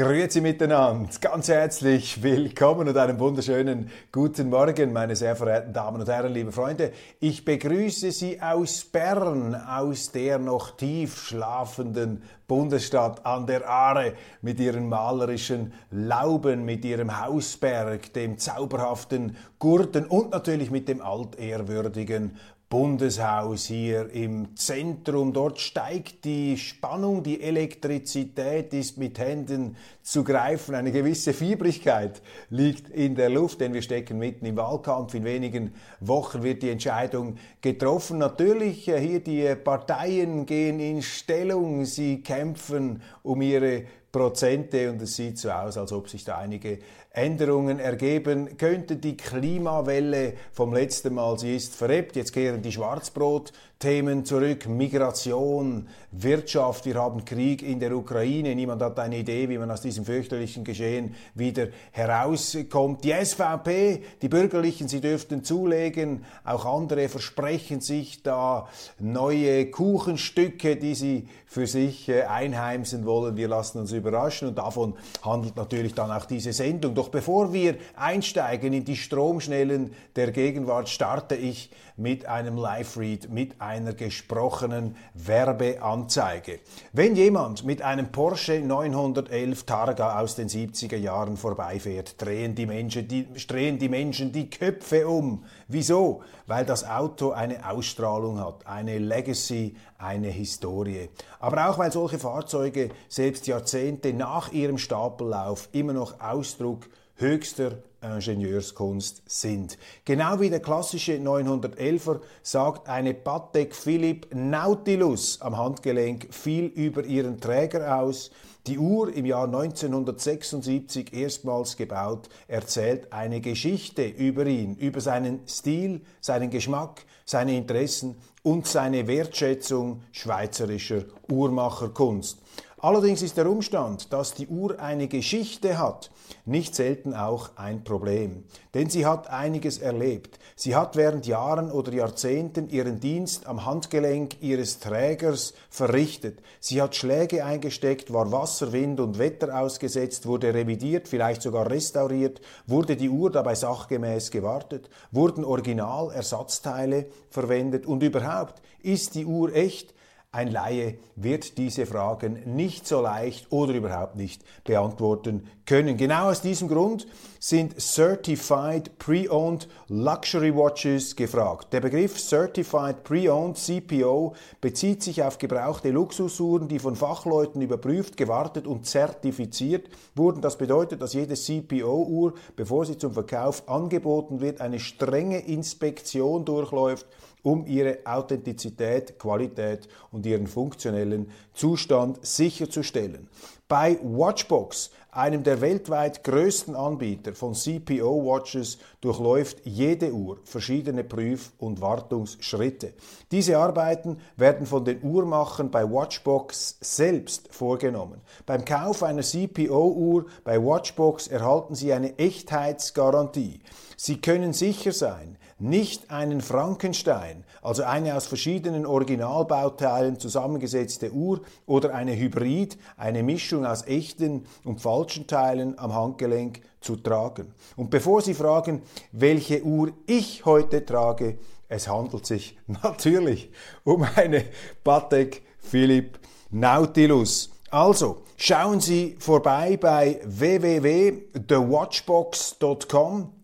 Grüezi miteinander, ganz herzlich willkommen und einen wunderschönen guten Morgen, meine sehr verehrten Damen und Herren, liebe Freunde. Ich begrüße Sie aus Bern, aus der noch tief schlafenden Bundesstadt an der Aare mit ihren malerischen Lauben, mit ihrem Hausberg, dem zauberhaften Gurten und natürlich mit dem altehrwürdigen Bundeshaus hier im Zentrum. Dort steigt die Spannung, die Elektrizität ist mit Händen zu greifen. Eine gewisse Fiebrigkeit liegt in der Luft, denn wir stecken mitten im Wahlkampf. In wenigen Wochen wird die Entscheidung getroffen. Natürlich, äh, hier die Parteien gehen in Stellung. Sie kämpfen um ihre Prozente und es sieht so aus, als ob sich da einige Änderungen ergeben könnte. Die Klimawelle vom letzten Mal, sie ist verrebt. Jetzt kehren die Schwarzbrot-Themen zurück. Migration, Wirtschaft. Wir haben Krieg in der Ukraine. Niemand hat eine Idee, wie man aus diesem fürchterlichen Geschehen wieder herauskommt. Die SVP, die Bürgerlichen, sie dürften zulegen. Auch andere versprechen sich da neue Kuchenstücke, die sie für sich äh, einheimsen wollen. Wir lassen uns überraschen und davon handelt natürlich dann auch diese Sendung. Doch bevor wir einsteigen in die Stromschnellen der Gegenwart, starte ich mit einem Live-Read, mit einer gesprochenen Werbeanzeige. Wenn jemand mit einem Porsche 911 Targa aus den 70er Jahren vorbeifährt, drehen die Menschen die, drehen die, Menschen die Köpfe um. Wieso? Weil das Auto eine Ausstrahlung hat, eine Legacy, eine Historie. Aber auch weil solche Fahrzeuge selbst Jahrzehnte nach ihrem Stapellauf immer noch Ausdruck höchster Ingenieurskunst sind. Genau wie der klassische 911er sagt eine Patek Philippe Nautilus am Handgelenk viel über ihren Träger aus. Die Uhr im Jahr 1976 erstmals gebaut, erzählt eine Geschichte über ihn, über seinen Stil, seinen Geschmack, seine Interessen und seine Wertschätzung schweizerischer Uhrmacherkunst. Allerdings ist der Umstand, dass die Uhr eine Geschichte hat, nicht selten auch ein Problem. Denn sie hat einiges erlebt. Sie hat während Jahren oder Jahrzehnten ihren Dienst am Handgelenk ihres Trägers verrichtet. Sie hat Schläge eingesteckt, war Wasser, Wind und Wetter ausgesetzt, wurde revidiert, vielleicht sogar restauriert, wurde die Uhr dabei sachgemäß gewartet, wurden Originalersatzteile verwendet und überhaupt, ist die Uhr echt? Ein Laie wird diese Fragen nicht so leicht oder überhaupt nicht beantworten können. Genau aus diesem Grund sind Certified Pre-Owned Luxury Watches gefragt. Der Begriff Certified Pre-Owned CPO bezieht sich auf gebrauchte Luxusuhren, die von Fachleuten überprüft, gewartet und zertifiziert wurden. Das bedeutet, dass jede CPO-Uhr, bevor sie zum Verkauf angeboten wird, eine strenge Inspektion durchläuft um ihre Authentizität, Qualität und ihren funktionellen Zustand sicherzustellen. Bei Watchbox, einem der weltweit größten Anbieter von CPO-Watches, durchläuft jede Uhr verschiedene Prüf- und Wartungsschritte. Diese Arbeiten werden von den Uhrmachern bei Watchbox selbst vorgenommen. Beim Kauf einer CPO-Uhr bei Watchbox erhalten Sie eine Echtheitsgarantie. Sie können sicher sein, nicht einen Frankenstein, also eine aus verschiedenen Originalbauteilen zusammengesetzte Uhr oder eine Hybrid, eine Mischung aus echten und falschen Teilen am Handgelenk zu tragen. Und bevor Sie fragen, welche Uhr ich heute trage, es handelt sich natürlich um eine Patek Philippe Nautilus. Also, schauen Sie vorbei bei www.thewatchbox.com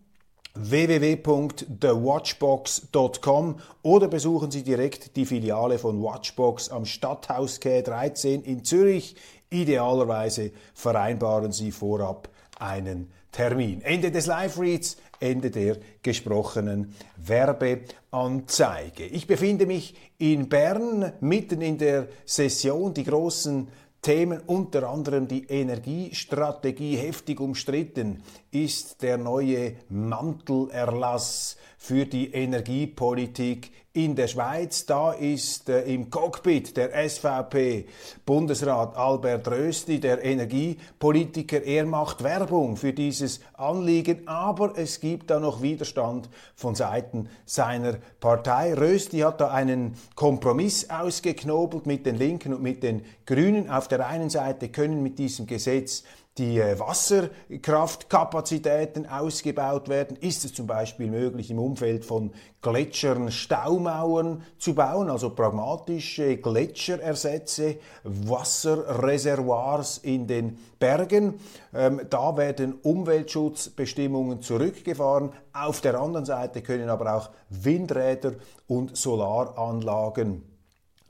www.thewatchbox.com oder besuchen Sie direkt die Filiale von Watchbox am Stadthaus K 13 in Zürich. Idealerweise vereinbaren Sie vorab einen Termin. Ende des Live-Reads, Ende der gesprochenen Werbeanzeige. Ich befinde mich in Bern mitten in der Session. Die großen Themen, unter anderem die Energiestrategie. Heftig umstritten ist der neue Mantelerlass für die Energiepolitik in der Schweiz. Da ist äh, im Cockpit der SVP Bundesrat Albert Rösti, der Energiepolitiker. Er macht Werbung für dieses Anliegen, aber es gibt da noch Widerstand von Seiten seiner Partei. Rösti hat da einen Kompromiss ausgeknobelt mit den Linken und mit den Grünen. Auf der einen Seite können mit diesem Gesetz die äh, Wasserkraftkapazitäten ausgebaut werden? Ist es zum Beispiel möglich, im Umfeld von Gletschern Staumauern zu bauen, also pragmatische Gletscherersätze, Wasserreservoirs in den Bergen? Ähm, da werden Umweltschutzbestimmungen zurückgefahren. Auf der anderen Seite können aber auch Windräder und Solaranlagen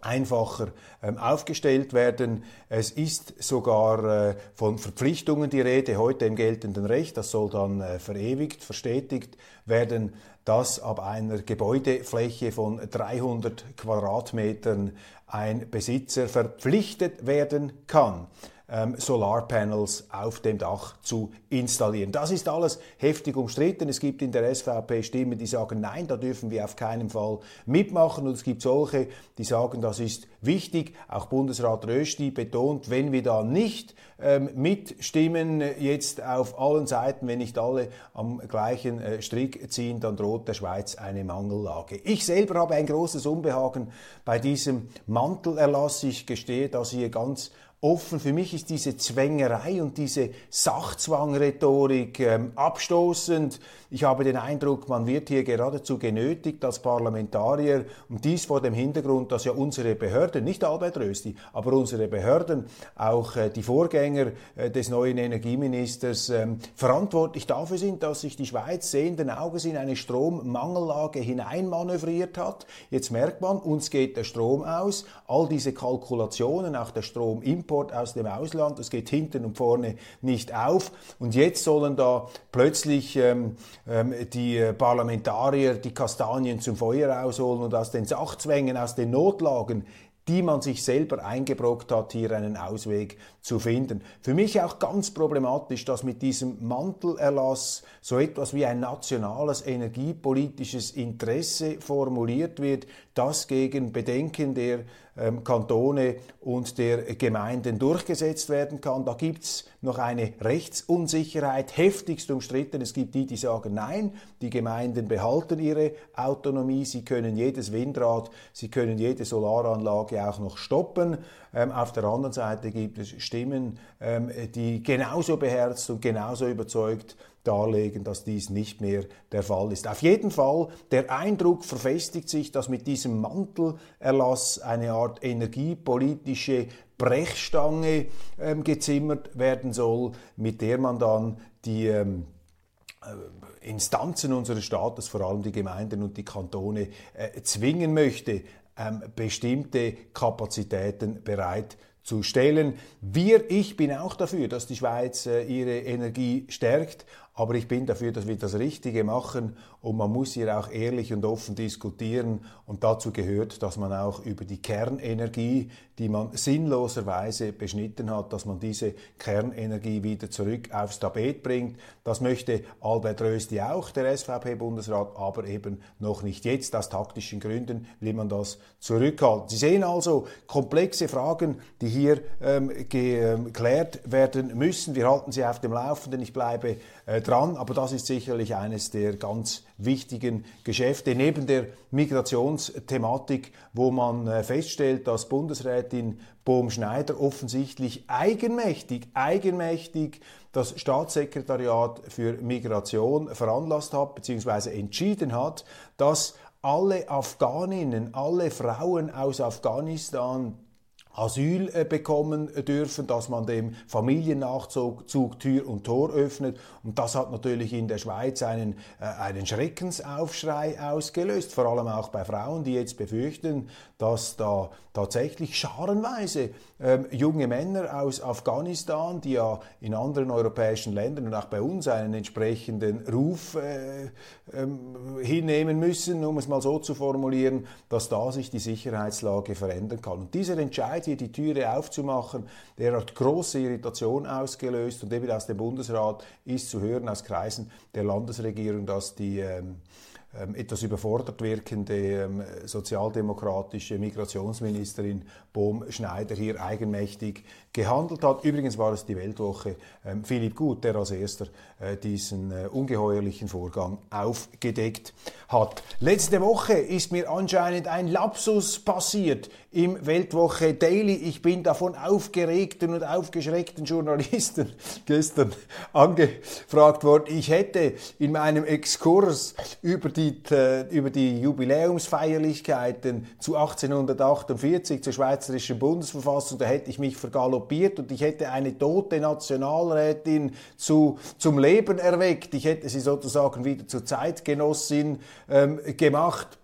einfacher ähm, aufgestellt werden. Es ist sogar äh, von Verpflichtungen die Rede heute im geltenden Recht. Das soll dann äh, verewigt, verstetigt werden, dass ab einer Gebäudefläche von 300 Quadratmetern ein Besitzer verpflichtet werden kann ähm, Solarpanels auf dem Dach zu installieren. Das ist alles heftig umstritten. Es gibt in der SVP Stimmen, die sagen, nein, da dürfen wir auf keinen Fall mitmachen. Und es gibt solche, die sagen, das ist wichtig. Auch Bundesrat Rösti betont, wenn wir da nicht ähm, mitstimmen, jetzt auf allen Seiten, wenn nicht alle am gleichen äh, Strick ziehen, dann droht der Schweiz eine Mangellage. Ich selber habe ein großes Unbehagen bei diesem Mantelerlass. Ich gestehe das hier ganz offen. Für mich ist diese Zwängerei und diese Sachzwangrhetorik ähm, abstoßend. Ich habe den Eindruck, man wird hier geradezu genötigt als Parlamentarier und dies vor dem Hintergrund, dass ja unsere Behörden, nicht Albert Rösti, aber unsere Behörden, auch äh, die Vorgänger äh, des neuen Energieministers ähm, verantwortlich dafür sind, dass sich die Schweiz sehenden Auges in eine Strommangellage hineinmanövriert hat. Jetzt merkt man, uns geht der Strom aus. All diese Kalkulationen, auch der Stromimport, Import aus dem Ausland. Das geht hinten und vorne nicht auf. Und jetzt sollen da plötzlich ähm, ähm, die Parlamentarier die Kastanien zum Feuer rausholen und aus den Sachzwängen, aus den Notlagen die man sich selber eingebrockt hat, hier einen Ausweg zu finden. Für mich auch ganz problematisch, dass mit diesem Mantelerlass so etwas wie ein nationales energiepolitisches Interesse formuliert wird, das gegen Bedenken der ähm, Kantone und der Gemeinden durchgesetzt werden kann. Da gibt's noch eine Rechtsunsicherheit, heftigst umstritten. Es gibt die, die sagen, nein, die Gemeinden behalten ihre Autonomie, sie können jedes Windrad, sie können jede Solaranlage auch noch stoppen. Ähm, auf der anderen Seite gibt es Stimmen, ähm, die genauso beherzt und genauso überzeugt darlegen, dass dies nicht mehr der Fall ist. Auf jeden Fall, der Eindruck verfestigt sich, dass mit diesem Mantelerlass eine Art energiepolitische Brechstange ähm, gezimmert werden soll, mit der man dann die ähm, äh, Instanzen unseres Staates, vor allem die Gemeinden und die Kantone, äh, zwingen möchte, ähm, bestimmte Kapazitäten bereit zu stellen. Wir, ich bin auch dafür, dass die Schweiz äh, ihre Energie stärkt, aber ich bin dafür, dass wir das Richtige machen und man muss hier auch ehrlich und offen diskutieren. Und dazu gehört, dass man auch über die Kernenergie, die man sinnloserweise beschnitten hat, dass man diese Kernenergie wieder zurück aufs Tapet bringt. Das möchte Albert Rösti auch, der SVP-Bundesrat, aber eben noch nicht jetzt. Aus taktischen Gründen will man das zurückhalten. Sie sehen also komplexe Fragen, die hier ähm, geklärt werden müssen. Wir halten Sie auf dem Laufenden. Ich bleibe äh, dran, aber das ist sicherlich eines der ganz wichtigen Geschäfte. Neben der Migrationsthematik, wo man äh, feststellt, dass Bundesrätin Bohm-Schneider offensichtlich eigenmächtig, eigenmächtig das Staatssekretariat für Migration veranlasst hat, beziehungsweise entschieden hat, dass alle Afghaninnen, alle Frauen aus Afghanistan Asyl äh, bekommen dürfen, dass man dem Familiennachzug Zug Tür und Tor öffnet. Und das hat natürlich in der Schweiz einen, äh, einen Schreckensaufschrei ausgelöst, vor allem auch bei Frauen, die jetzt befürchten, dass da tatsächlich scharenweise ähm, junge Männer aus Afghanistan, die ja in anderen europäischen Ländern und auch bei uns einen entsprechenden Ruf äh, ähm, hinnehmen müssen, um es mal so zu formulieren, dass da sich die Sicherheitslage verändern kann. Und dieser Entscheid hier die Türe aufzumachen. Der hat große Irritation ausgelöst und eben aus dem Bundesrat ist zu hören aus Kreisen der Landesregierung, dass die ähm, ähm, etwas überfordert wirkende ähm, sozialdemokratische Migrationsministerin Bohm-Schneider hier eigenmächtig gehandelt hat. Übrigens war es die Weltwoche ähm, Philipp Gut, der als erster äh, diesen äh, ungeheuerlichen Vorgang aufgedeckt hat. Letzte Woche ist mir anscheinend ein Lapsus passiert im Weltwoche Daily. Ich bin davon aufgeregten und aufgeschreckten Journalisten gestern angefragt worden. Ich hätte in meinem Exkurs über die, äh, über die Jubiläumsfeierlichkeiten zu 1848 zur Schweizerischen Bundesverfassung, da hätte ich mich vergaloppiert und ich hätte eine tote Nationalrätin zu, zum Leben erweckt. Ich hätte sie sozusagen wieder zur Zeitgenossin ähm, gemacht.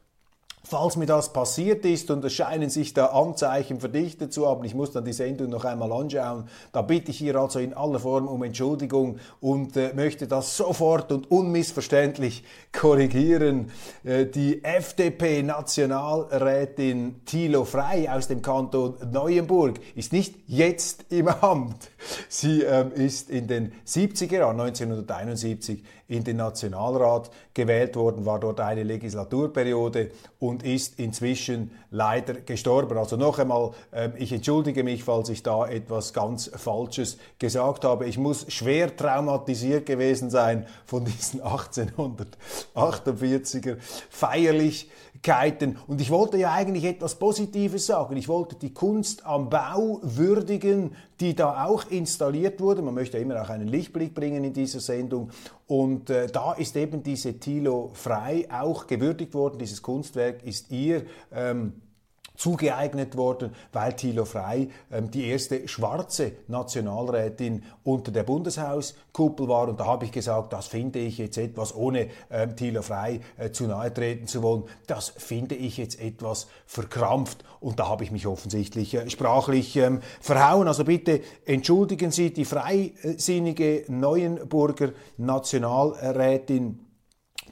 Falls mir das passiert ist und es scheinen sich da Anzeichen verdichtet zu haben, ich muss dann die Sendung noch einmal anschauen, da bitte ich hier also in aller Form um Entschuldigung und äh, möchte das sofort und unmissverständlich korrigieren. Äh, die FDP-Nationalrätin Thilo Frey aus dem Kanton Neuenburg ist nicht jetzt im Amt. Sie ähm, ist in den 70er Jahren, 1971, in den Nationalrat gewählt worden, war dort eine Legislaturperiode und ist inzwischen leider gestorben. Also noch einmal, ähm, ich entschuldige mich, falls ich da etwas ganz Falsches gesagt habe. Ich muss schwer traumatisiert gewesen sein von diesen 1848er Feierlichkeiten. Und ich wollte ja eigentlich etwas Positives sagen. Ich wollte die Kunst am Bau würdigen, die da auch installiert wurde. Man möchte immer auch einen Lichtblick bringen in dieser Sendung. Und äh, da ist eben diese Thilo Frei auch gewürdigt worden. Dieses Kunstwerk ist ihr ähm, zugeeignet worden, weil Thilo Frey ähm, die erste schwarze Nationalrätin unter der Bundeshauskuppel war. Und da habe ich gesagt, das finde ich jetzt etwas, ohne ähm, Thilo Frey äh, zu nahe treten zu wollen, das finde ich jetzt etwas verkrampft. Und da habe ich mich offensichtlich äh, sprachlich ähm, verhauen. Also bitte entschuldigen Sie die freisinnige Neuenburger Nationalrätin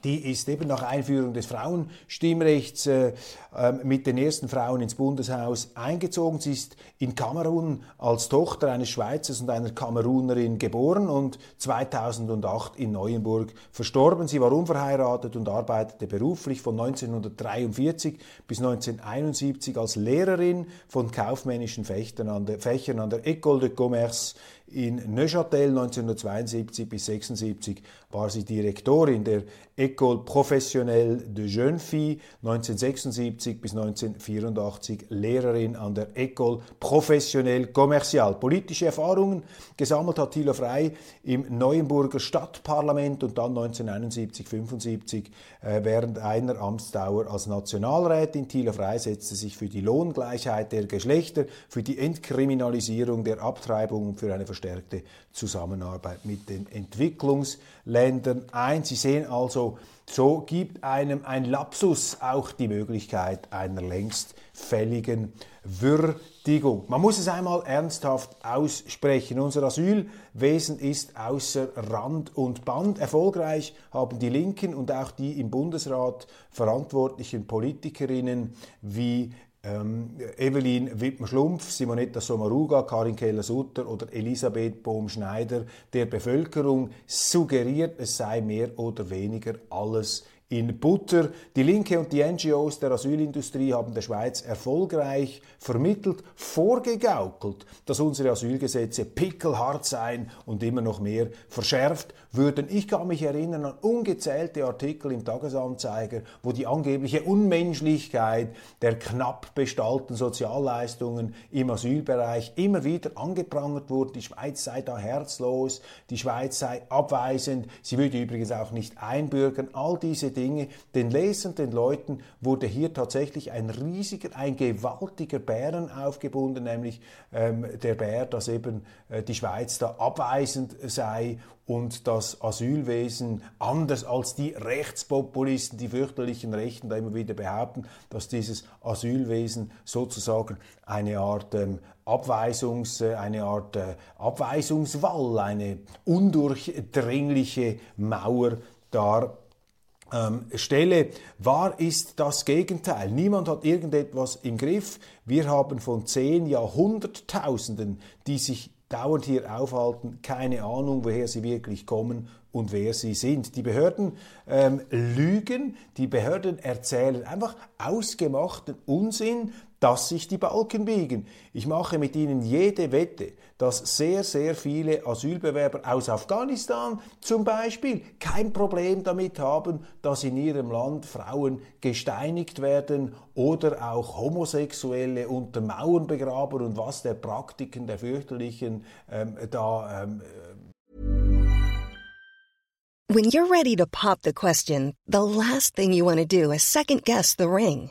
die ist eben nach Einführung des Frauenstimmrechts äh, äh, mit den ersten Frauen ins Bundeshaus eingezogen. Sie ist in Kamerun als Tochter eines Schweizers und einer Kamerunerin geboren und 2008 in Neuenburg verstorben. Sie war unverheiratet und arbeitete beruflich von 1943 bis 1971 als Lehrerin von kaufmännischen Fächern an der, Fächern an der École de Commerce in Neuchâtel 1972 bis 1976 war sie Direktorin der École Professionnelle de Jeunes Filles, 1976 bis 1984 Lehrerin an der École Professionnelle Commerciale. Politische Erfahrungen gesammelt hat Thilo Frey im Neuenburger Stadtparlament und dann 1971-75 äh, während einer Amtsdauer als Nationalrätin. Thilo Frey setzte sich für die Lohngleichheit der Geschlechter, für die Entkriminalisierung der Abtreibung und für eine verstärkte Zusammenarbeit mit den Entwicklungsländern ein. Sie sehen also, so gibt einem ein Lapsus auch die Möglichkeit einer längst fälligen Würdigung. Man muss es einmal ernsthaft aussprechen. Unser Asylwesen ist außer Rand und Band. Erfolgreich haben die Linken und auch die im Bundesrat verantwortlichen Politikerinnen wie ähm, Evelyn Wittmer-Schlumpf, Simonetta Sommaruga, Karin Keller-Sutter oder Elisabeth Bohm-Schneider der Bevölkerung suggeriert, es sei mehr oder weniger alles in Butter. Die Linke und die NGOs der Asylindustrie haben der Schweiz erfolgreich vermittelt, vorgegaukelt, dass unsere Asylgesetze pickelhart seien und immer noch mehr verschärft würden. Ich kann mich erinnern an ungezählte Artikel im Tagesanzeiger, wo die angebliche Unmenschlichkeit der knapp bestallten Sozialleistungen im Asylbereich immer wieder angeprangert wurde. Die Schweiz sei da herzlos, die Schweiz sei abweisend, sie würde übrigens auch nicht einbürgern. All diese Dinge Dinge. Den Lesern, den Leuten wurde hier tatsächlich ein riesiger, ein gewaltiger Bären aufgebunden, nämlich ähm, der Bär, dass eben äh, die Schweiz da abweisend sei und das Asylwesen anders als die Rechtspopulisten, die fürchterlichen Rechten da immer wieder behaupten, dass dieses Asylwesen sozusagen eine Art ähm, Abweisungs, äh, eine Art äh, Abweisungswall, eine undurchdringliche Mauer dar stelle, wahr ist das Gegenteil. Niemand hat irgendetwas im Griff. Wir haben von zehn Jahrhunderttausenden, die sich dauernd hier aufhalten, keine Ahnung, woher sie wirklich kommen und wer sie sind. Die Behörden ähm, lügen, die Behörden erzählen einfach ausgemachten Unsinn, dass sich die Balken biegen. Ich mache mit Ihnen jede Wette, dass sehr, sehr viele Asylbewerber aus Afghanistan zum Beispiel kein Problem damit haben, dass in ihrem Land Frauen gesteinigt werden oder auch Homosexuelle unter Mauern begraben und was der Praktiken der fürchterlichen ähm, da. Ähm, When you're ready to pop the question, the last thing you want to do is second guess the ring.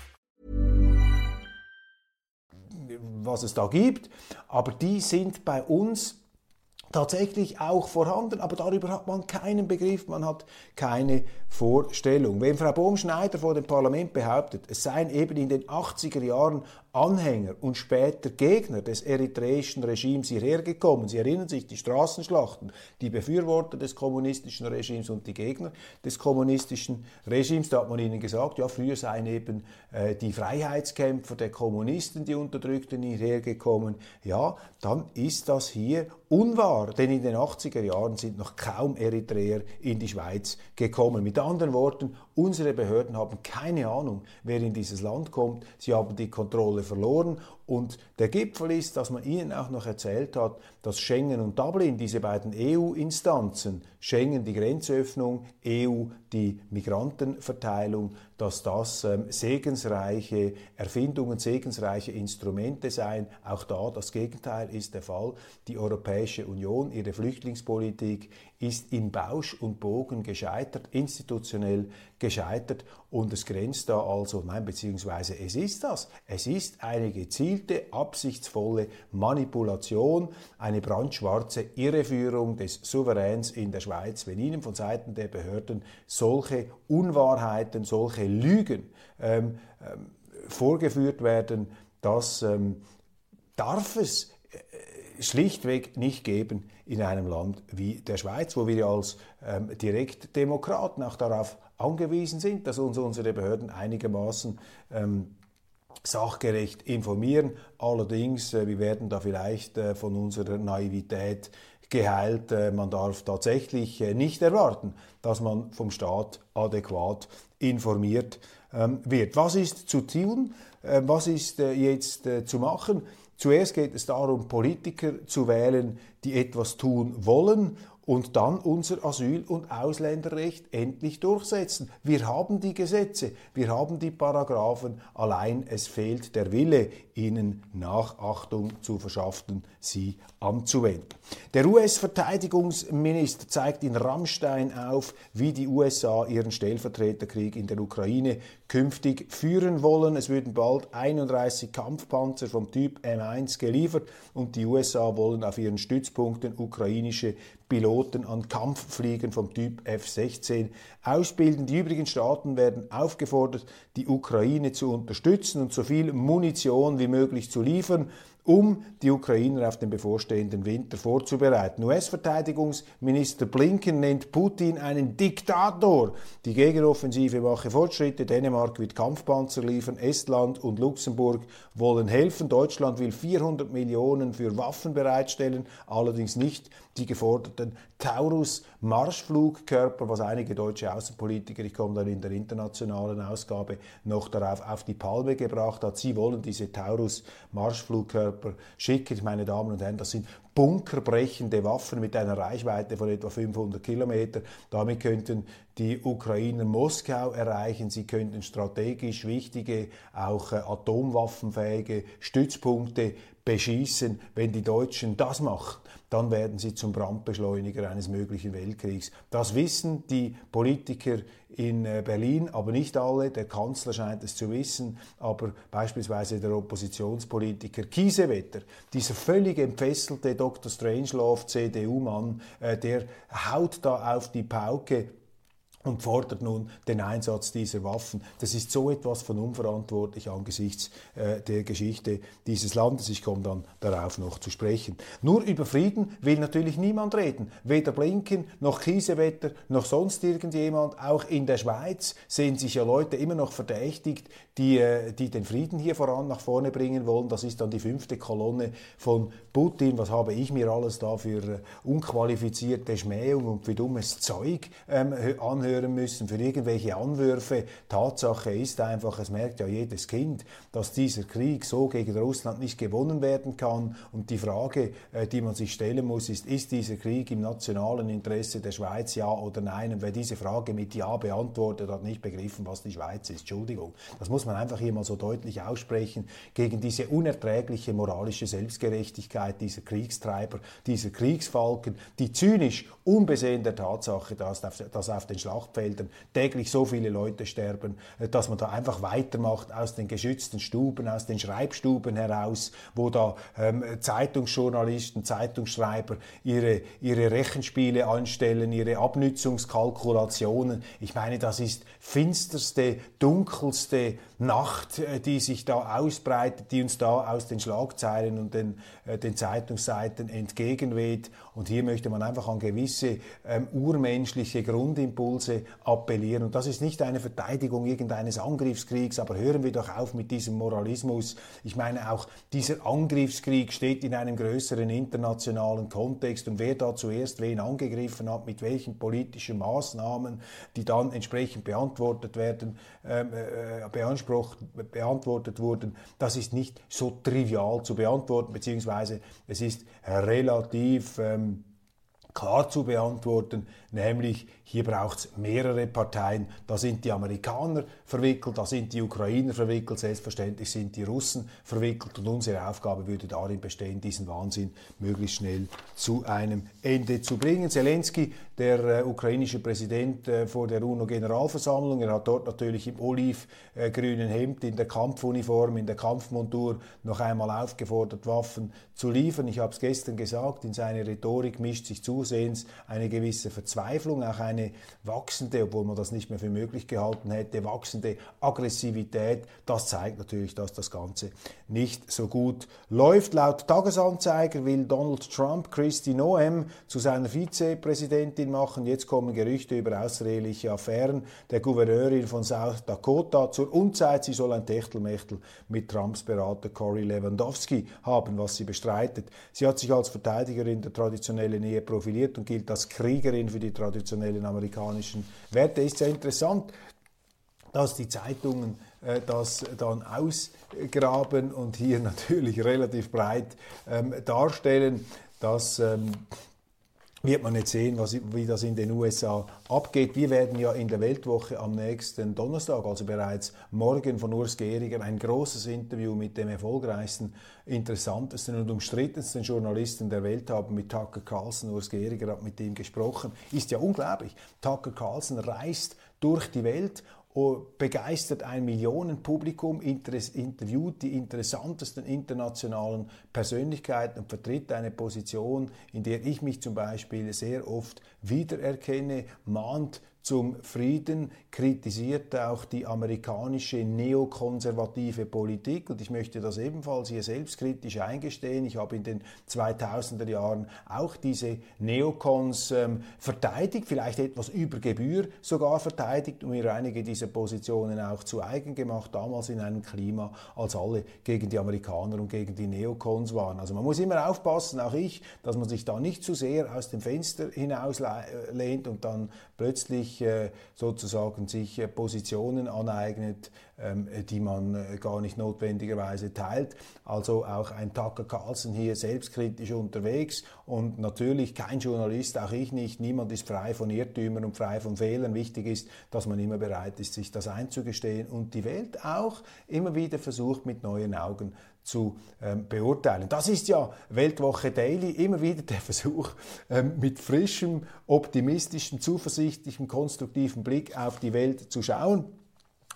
Was es da gibt, aber die sind bei uns tatsächlich auch vorhanden, aber darüber hat man keinen Begriff, man hat keine Vorstellung. Wenn Frau Bohm-Schneider vor dem Parlament behauptet, es seien eben in den 80er Jahren Anhänger und später Gegner des eritreischen Regimes hierher gekommen. Sie erinnern sich, die Straßenschlachten, die Befürworter des kommunistischen Regimes und die Gegner des kommunistischen Regimes. Da hat man ihnen gesagt, ja, früher seien eben äh, die Freiheitskämpfer der Kommunisten, die Unterdrückten hierher gekommen. Ja, dann ist das hier unwahr, denn in den 80er Jahren sind noch kaum Eritreer in die Schweiz gekommen. Mit anderen Worten, unsere Behörden haben keine Ahnung, wer in dieses Land kommt. Sie haben die Kontrolle verloren und der Gipfel ist, dass man ihnen auch noch erzählt hat, dass Schengen und Dublin, diese beiden EU-Instanzen, Schengen die Grenzöffnung, EU die Migrantenverteilung, dass das ähm, segensreiche Erfindungen, segensreiche Instrumente seien. Auch da das Gegenteil ist der Fall. Die Europäische Union, ihre Flüchtlingspolitik ist im Bausch und Bogen gescheitert, institutionell gescheitert und es grenzt da also, nein, beziehungsweise es ist das. Es ist eine gezielte, absichtsvolle Manipulation, eine brandschwarze Irreführung des Souveräns in der Schweiz, wenn Ihnen von Seiten der Behörden solche Unwahrheiten, solche Lügen ähm, ähm, vorgeführt werden, das ähm, darf es äh, schlichtweg nicht geben in einem Land wie der Schweiz, wo wir als ähm, Direktdemokraten auch darauf angewiesen sind, dass uns unsere Behörden einigermaßen ähm, sachgerecht informieren. Allerdings, äh, wir werden da vielleicht äh, von unserer Naivität geheilt. Äh, man darf tatsächlich äh, nicht erwarten, dass man vom Staat adäquat informiert ähm, wird. Was ist zu tun? Äh, was ist äh, jetzt zu machen? Zuerst geht es darum, Politiker zu wählen, die etwas tun wollen und dann unser Asyl- und Ausländerrecht endlich durchsetzen. Wir haben die Gesetze, wir haben die Paragraphen, allein es fehlt der Wille, ihnen Nachachtung zu verschaffen, sie anzuwenden. Der US-Verteidigungsminister zeigt in Rammstein auf, wie die USA ihren Stellvertreterkrieg in der Ukraine künftig führen wollen. Es würden bald 31 Kampfpanzer vom Typ M1 geliefert und die USA wollen auf ihren Stützpunkten ukrainische Piloten an Kampffliegen vom Typ F-16 ausbilden. Die übrigen Staaten werden aufgefordert, die Ukraine zu unterstützen und so viel Munition wie möglich zu liefern um die Ukrainer auf den bevorstehenden Winter vorzubereiten. US-Verteidigungsminister Blinken nennt Putin einen Diktator. Die Gegenoffensive mache Fortschritte. Dänemark wird Kampfpanzer liefern. Estland und Luxemburg wollen helfen. Deutschland will 400 Millionen für Waffen bereitstellen, allerdings nicht die geforderten Taurus-Marschflugkörper, was einige deutsche Außenpolitiker, ich komme dann in der internationalen Ausgabe noch darauf, auf die Palme gebracht hat. Sie wollen diese Taurus-Marschflugkörper schicken. Meine Damen und Herren, das sind bunkerbrechende Waffen mit einer Reichweite von etwa 500 Kilometer. Damit könnten die Ukrainer Moskau erreichen. Sie könnten strategisch wichtige, auch äh, atomwaffenfähige Stützpunkte beschießen. Wenn die Deutschen das machen, dann werden sie zum Brandbeschleuniger eines möglichen Weltkriegs. Das wissen die Politiker in äh, Berlin, aber nicht alle. Der Kanzler scheint es zu wissen, aber beispielsweise der Oppositionspolitiker Kiesewetter, dieser völlig entfesselte Dr. Strangelove CDU-Mann, äh, der haut da auf die Pauke und fordert nun den Einsatz dieser Waffen. Das ist so etwas von unverantwortlich angesichts äh, der Geschichte dieses Landes. Ich komme dann darauf noch zu sprechen. Nur über Frieden will natürlich niemand reden. Weder Blinken noch Kiesewetter noch sonst irgendjemand. Auch in der Schweiz sehen sich ja Leute immer noch verdächtigt, die, äh, die den Frieden hier voran nach vorne bringen wollen. Das ist dann die fünfte Kolonne von Putin. Was habe ich mir alles da für äh, unqualifizierte Schmähung und für dummes Zeug ähm, anhören anhören müssen für irgendwelche Anwürfe. Tatsache ist einfach, es merkt ja jedes Kind, dass dieser Krieg so gegen Russland nicht gewonnen werden kann. Und die Frage, äh, die man sich stellen muss, ist, ist dieser Krieg im nationalen Interesse der Schweiz, ja oder nein? Und wer diese Frage mit Ja beantwortet, hat nicht begriffen, was die Schweiz ist. Entschuldigung. Das muss man einfach hier mal so deutlich aussprechen gegen diese unerträgliche moralische Selbstgerechtigkeit dieser Kriegstreiber, dieser Kriegsfalken, die zynisch, unbesehen der Tatsache, dass auf den Schlag Schlachtfeldern täglich so viele Leute sterben, äh, dass man da einfach weitermacht aus den geschützten Stuben, aus den Schreibstuben heraus, wo da ähm, Zeitungsjournalisten, Zeitungsschreiber ihre, ihre Rechenspiele anstellen, ihre Abnützungskalkulationen. Ich meine, das ist finsterste, dunkelste Nacht, äh, die sich da ausbreitet, die uns da aus den Schlagzeilen und den, äh, den Zeitungsseiten entgegenweht. Und hier möchte man einfach an gewisse ähm, urmenschliche Grundimpulse appellieren. Und das ist nicht eine Verteidigung irgendeines Angriffskriegs, aber hören wir doch auf mit diesem Moralismus. Ich meine, auch dieser Angriffskrieg steht in einem größeren internationalen Kontext und wer da zuerst wen angegriffen hat, mit welchen politischen Maßnahmen, die dann entsprechend beantwortet werden, ähm, äh, beansprucht beantwortet wurden, das ist nicht so trivial zu beantworten, beziehungsweise es ist relativ ähm, klar zu beantworten, nämlich hier braucht es mehrere Parteien. Da sind die Amerikaner verwickelt, da sind die Ukrainer verwickelt, selbstverständlich sind die Russen verwickelt und unsere Aufgabe würde darin bestehen, diesen Wahnsinn möglichst schnell zu einem Ende zu bringen. Zelensky, der äh, ukrainische Präsident äh, vor der UNO-Generalversammlung, er hat dort natürlich im olivgrünen Hemd, in der Kampfuniform, in der Kampfmontur noch einmal aufgefordert, Waffen zu liefern. Ich habe es gestern gesagt, in seine Rhetorik mischt sich zusehends eine gewisse Verzweiflung, auch eine wachsende, obwohl man das nicht mehr für möglich gehalten hätte, wachsende Aggressivität. Das zeigt natürlich, dass das Ganze nicht so gut läuft. Laut Tagesanzeiger will Donald Trump Christy Noem zu seiner Vizepräsidentin machen. Jetzt kommen Gerüchte über außereheliche Affären der Gouverneurin von South Dakota zur Unzeit. Sie soll ein Techtelmechtel mit Trumps Berater Cory Lewandowski haben, was sie bestreitet. Sie hat sich als Verteidigerin der traditionellen Ehe profiliert und gilt als Kriegerin für die traditionellen amerikanischen Werte. Ist ja interessant, dass die Zeitungen äh, das dann ausgraben und hier natürlich relativ breit ähm, darstellen. dass ähm, wird man jetzt sehen, was, wie das in den USA abgeht. Wir werden ja in der Weltwoche am nächsten Donnerstag, also bereits morgen von Urs Gehriger, ein großes Interview mit dem erfolgreichsten, interessantesten und umstrittensten Journalisten der Welt haben mit Tucker Carlson. Urs Gehriger hat mit ihm gesprochen. Ist ja unglaublich. Tucker Carlson reist durch die Welt begeistert ein Millionenpublikum, interviewt die interessantesten internationalen Persönlichkeiten und vertritt eine Position, in der ich mich zum Beispiel sehr oft wiedererkenne, mahnt zum Frieden, kritisiert auch die amerikanische neokonservative Politik und ich möchte das ebenfalls hier selbstkritisch eingestehen. Ich habe in den 2000er Jahren auch diese Neokons ähm, verteidigt, vielleicht etwas über Gebühr sogar verteidigt und mir einige dieser Positionen auch zu eigen gemacht, damals in einem Klima, als alle gegen die Amerikaner und gegen die Neokons waren. Also man muss immer aufpassen, auch ich, dass man sich da nicht zu sehr aus dem Fenster hinaus lehnt und dann plötzlich äh, sozusagen sich äh, Positionen aneignet, ähm, die man äh, gar nicht notwendigerweise teilt. Also auch ein Tucker Carlson hier selbstkritisch unterwegs und natürlich kein Journalist, auch ich nicht, niemand ist frei von Irrtümern und frei von Fehlern. Wichtig ist, dass man immer bereit ist, sich das einzugestehen und die Welt auch immer wieder versucht, mit neuen Augen zu ähm, beurteilen. Das ist ja Weltwoche Daily, immer wieder der Versuch, ähm, mit frischem, optimistischem, zuversichtlichem, konstruktiven Blick auf die Welt zu schauen.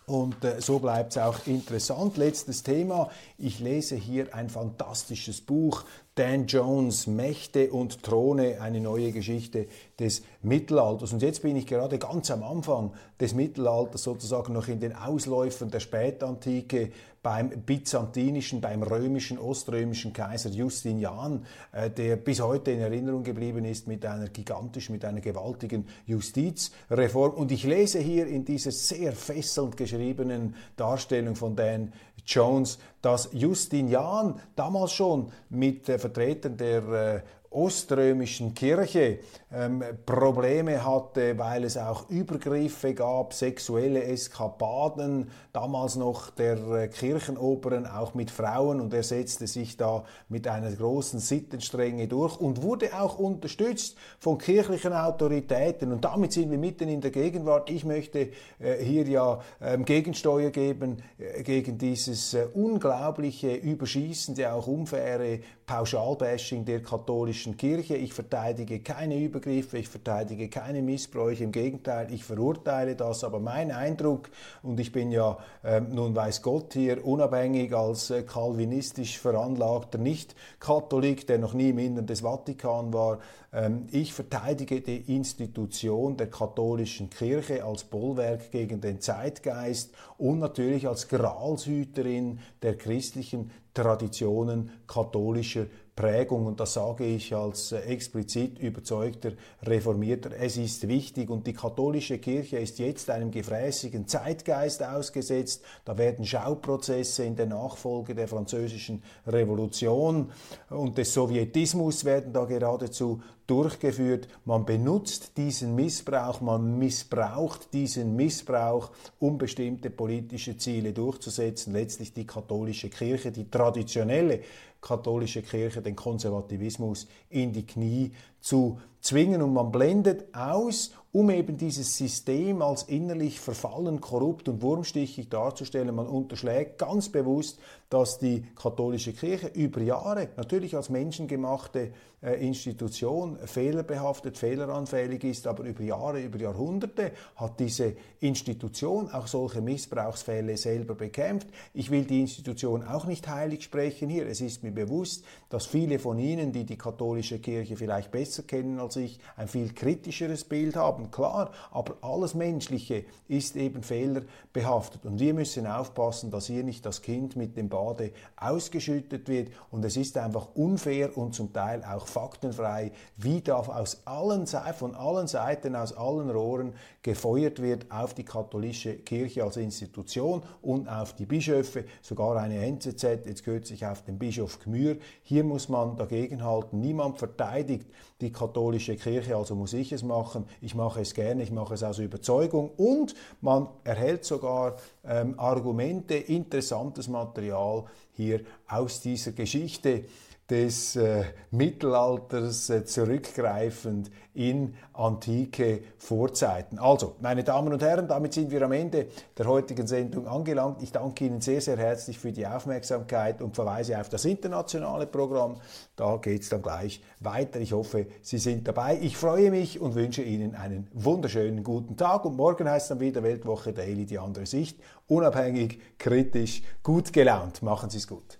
Und äh, so bleibt es auch interessant. Letztes Thema. Ich lese hier ein fantastisches Buch. Dan Jones, Mächte und Throne, eine neue Geschichte des Mittelalters. Und jetzt bin ich gerade ganz am Anfang des Mittelalters, sozusagen noch in den Ausläufern der Spätantike, beim byzantinischen, beim römischen, oströmischen Kaiser Justinian, äh, der bis heute in Erinnerung geblieben ist mit einer gigantischen, mit einer gewaltigen Justizreform. Und ich lese hier in dieser sehr fesselnd geschriebenen Darstellung von Dan Jones, dass Justinian damals schon mit äh, Vertretern der äh, oströmischen Kirche ähm, Probleme hatte, weil es auch Übergriffe gab, sexuelle Eskapaden, damals noch der äh, Kirchenoberen auch mit Frauen und er setzte sich da mit einer großen Sittenstrenge durch und wurde auch unterstützt von kirchlichen Autoritäten und damit sind wir mitten in der Gegenwart. Ich möchte äh, hier ja ähm, Gegensteuer geben äh, gegen dieses äh, unglaubliche, überschießende, auch unfaire Pauschalbashing der katholischen Kirche. Ich verteidige keine Übergriffe, ich verteidige keine Missbräuche, im Gegenteil, ich verurteile das, aber mein Eindruck, und ich bin ja äh, nun weiß Gott hier unabhängig als äh, kalvinistisch veranlagter Nicht-Katholik, der noch nie im Innern des Vatikan war, ich verteidige die Institution der katholischen Kirche als Bollwerk gegen den Zeitgeist und natürlich als Gralshüterin der christlichen Traditionen katholischer Prägung. Und das sage ich als äh, explizit überzeugter Reformierter. Es ist wichtig und die katholische Kirche ist jetzt einem gefräßigen Zeitgeist ausgesetzt. Da werden Schauprozesse in der Nachfolge der französischen Revolution und des Sowjetismus werden da geradezu durchgeführt. Man benutzt diesen Missbrauch, man missbraucht diesen Missbrauch, um bestimmte politische Ziele durchzusetzen. Letztlich die katholische Kirche, die traditionelle katholische Kirche, den Konservativismus in die Knie zu zwingen. Und man blendet aus um eben dieses System als innerlich verfallen, korrupt und wurmstichig darzustellen. Man unterschlägt ganz bewusst, dass die katholische Kirche über Jahre, natürlich als menschengemachte äh, Institution, fehlerbehaftet, fehleranfällig ist, aber über Jahre, über Jahrhunderte hat diese Institution auch solche Missbrauchsfälle selber bekämpft. Ich will die Institution auch nicht heilig sprechen hier. Es ist mir bewusst, dass viele von Ihnen, die die katholische Kirche vielleicht besser kennen als ich, ein viel kritischeres Bild haben klar, aber alles Menschliche ist eben fehlerbehaftet und wir müssen aufpassen, dass hier nicht das Kind mit dem Bade ausgeschüttet wird und es ist einfach unfair und zum Teil auch faktenfrei, wie da aus allen, von allen Seiten, aus allen Rohren gefeuert wird auf die katholische Kirche als Institution und auf die Bischöfe, sogar eine NZZ, jetzt kürzlich auf den Bischof Gmür. Hier muss man dagegenhalten. Niemand verteidigt die katholische Kirche, also muss ich es machen. Ich mache es gerne, ich mache es aus Überzeugung und man erhält sogar ähm, Argumente, interessantes Material hier aus dieser Geschichte des äh, Mittelalters äh, zurückgreifend in antike Vorzeiten. Also, meine Damen und Herren, damit sind wir am Ende der heutigen Sendung angelangt. Ich danke Ihnen sehr, sehr herzlich für die Aufmerksamkeit und verweise auf das internationale Programm. Da geht es dann gleich weiter. Ich hoffe, Sie sind dabei. Ich freue mich und wünsche Ihnen einen wunderschönen guten Tag. Und morgen heißt dann wieder Weltwoche Daily, die andere Sicht. Unabhängig, kritisch, gut gelaunt. Machen Sie es gut.